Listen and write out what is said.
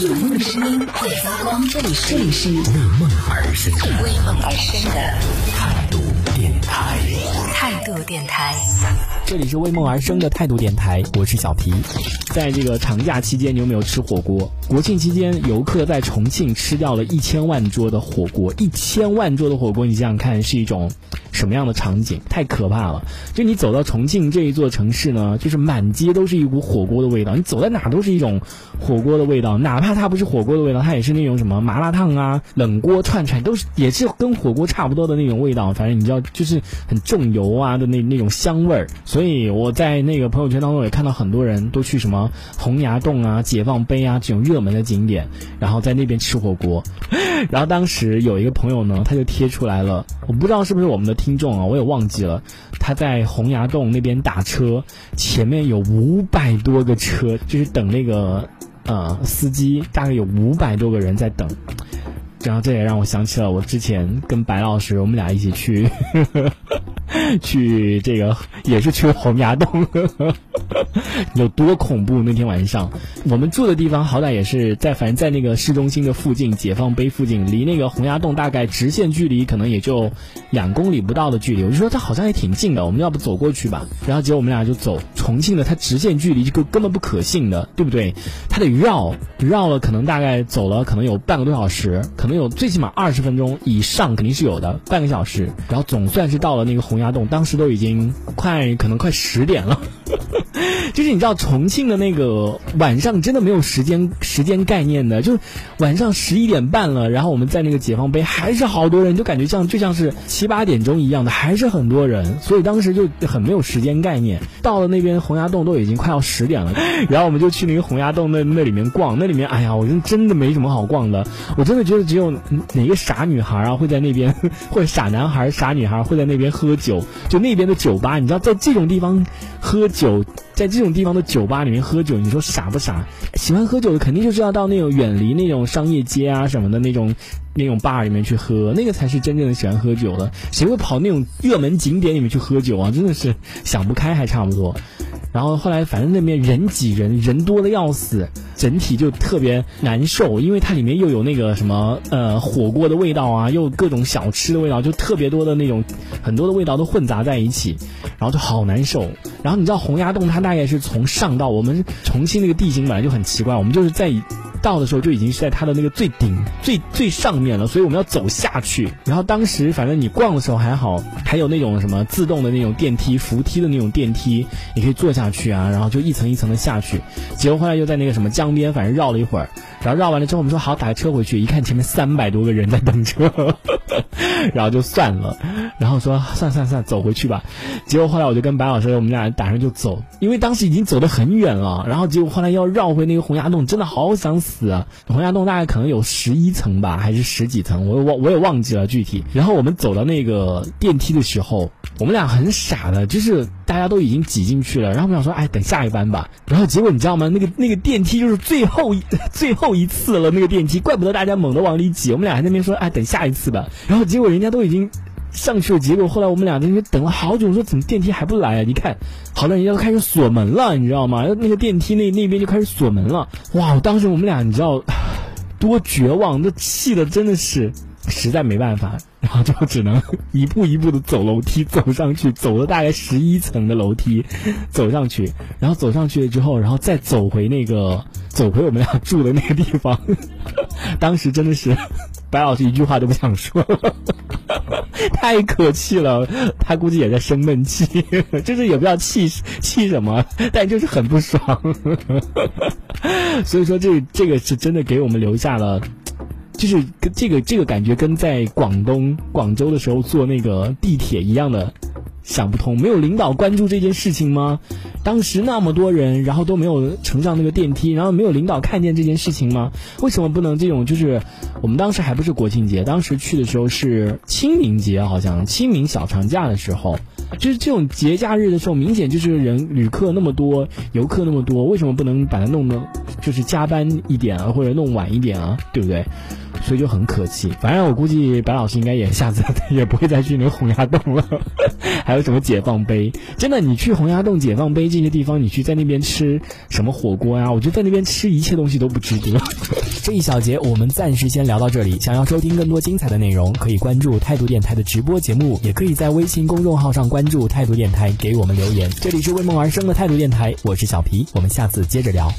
有梦的声音会发光，这里是为梦而生的为梦而生的态度电台。态度电台。这里是为梦而生的态度电台，我是小皮。在这个长假期间，你有没有吃火锅？国庆期间，游客在重庆吃掉了一千万桌的火锅，一千万桌的火锅，你想想看，是一种什么样的场景？太可怕了！就你走到重庆这一座城市呢，就是满街都是一股火锅的味道，你走在哪都是一种火锅的味道，哪怕它不是火锅的味道，它也是那种什么麻辣烫啊、冷锅串串，都是也是跟火锅差不多的那种味道。反正你知道，就是很重油啊的那那种香味儿。所以我在那个朋友圈当中也看到很多人都去什么洪崖洞啊、解放碑啊这种热热门的景点，然后在那边吃火锅。然后当时有一个朋友呢，他就贴出来了，我不知道是不是我们的听众啊，我也忘记了。他在洪崖洞那边打车，前面有五百多个车，就是等那个呃司机，大概有五百多个人在等。然后这也让我想起了我之前跟白老师，我们俩一起去去这个 也是去洪崖洞，有多恐怖？那天晚上我们住的地方好歹也是在，反正在那个市中心的附近，解放碑附近，离那个洪崖洞大概直线距离可能也就两公里不到的距离。我就说它好像也挺近的，我们要不走过去吧？然后结果我们俩就走重庆的，它直线距离就根根本不可信的，对不对？它得绕绕了，可能大概走了可能有半个多小时，可能有最起码二十分钟以上，肯定是有的，半个小时。然后总算是到了那个洪崖洞，当时都已经快可能快十点了。就是你知道重庆的那个晚上真的没有时间时间概念的，就是晚上十一点半了，然后我们在那个解放碑还是好多人，就感觉像就像是七八点钟一样的，还是很多人，所以当时就很没有时间概念。到了那边洪崖洞都已经快要十点了，然后我们就去那个洪崖洞那那里面逛，那里面哎呀，我真真的没什么好逛的，我真的觉得只有哪个傻女孩啊会在那边，或者傻男孩、傻女孩会在那边喝酒，就那边的酒吧，你知道在这种地方喝酒。在这种地方的酒吧里面喝酒，你说傻不傻？喜欢喝酒的肯定就是要到那种远离那种商业街啊什么的那种那种 bar 里面去喝，那个才是真正的喜欢喝酒的。谁会跑那种热门景点里面去喝酒啊？真的是想不开还差不多。然后后来反正那边人挤人，人多的要死，整体就特别难受，因为它里面又有那个什么呃火锅的味道啊，又各种小吃的味道，就特别多的那种很多的味道都混杂在一起，然后就好难受。然后你知道洪崖洞它大概是从上到我们重庆那个地形本来就很奇怪，我们就是在到的时候就已经是在它的那个最顶最最上面了，所以我们要走下去。然后当时反正你逛的时候还好，还有那种什么自动的那种电梯、扶梯的那种电梯，你可以坐下去啊，然后就一层一层的下去。结果后来又在那个什么江边，反正绕了一会儿，然后绕完了之后，我们说好打个车回去，一看前面三百多个人在等车，然后就算了，然后说算算算，走回去吧。结果后来我就跟白老师，我们俩打算就走，因为当时已经走得很远了。然后结果后来要绕回那个洪崖洞，真的好想死啊！洪崖洞大概可能有十一层吧，还是十几层，我忘我也忘记了具体。然后我们走到那个电梯的时候，我们俩很傻的，就是大家都已经挤进去了，然后我们想说，哎，等下一班吧。然后结果你知道吗？那个那个电梯就是最后 最后一次了，那个电梯，怪不得大家猛地往里挤。我们俩还在那边说，哎，等下一次吧。然后结果人家都已经。上去了，结果后来我们俩在那边等了好久，我说怎么电梯还不来啊？你看，好了，人家开始锁门了，你知道吗？那个电梯那那边就开始锁门了。哇！当时我们俩你知道多绝望，那气的真的是实在没办法，然后就只能一步一步的走楼梯走上去，走了大概十一层的楼梯走上去，然后走上去了之后，然后再走回那个走回我们俩住的那个地方。当时真的是白老师一句话都不想说。太可气了，他估计也在生闷气，就是也不知道气气什么，但就是很不爽。所以说，这这个是真的给我们留下了，就是这个这个感觉跟在广东广州的时候坐那个地铁一样的。想不通，没有领导关注这件事情吗？当时那么多人，然后都没有乘上那个电梯，然后没有领导看见这件事情吗？为什么不能这种？就是我们当时还不是国庆节，当时去的时候是清明节，好像清明小长假的时候，就是这种节假日的时候，明显就是人旅客那么多，游客那么多，为什么不能把它弄得就是加班一点啊，或者弄晚一点啊，对不对？所以就很可气。反正我估计白老师应该也下次 也不会再去那个洪崖洞了。还有什么解放碑？真的，你去洪崖洞、解放碑这些地方，你去在那边吃什么火锅呀？我觉得在那边吃一切东西都不值得。这一小节我们暂时先聊到这里。想要收听更多精彩的内容，可以关注态度电台的直播节目，也可以在微信公众号上关注态度电台，给我们留言。这里是为梦而生的态度电台，我是小皮，我们下次接着聊。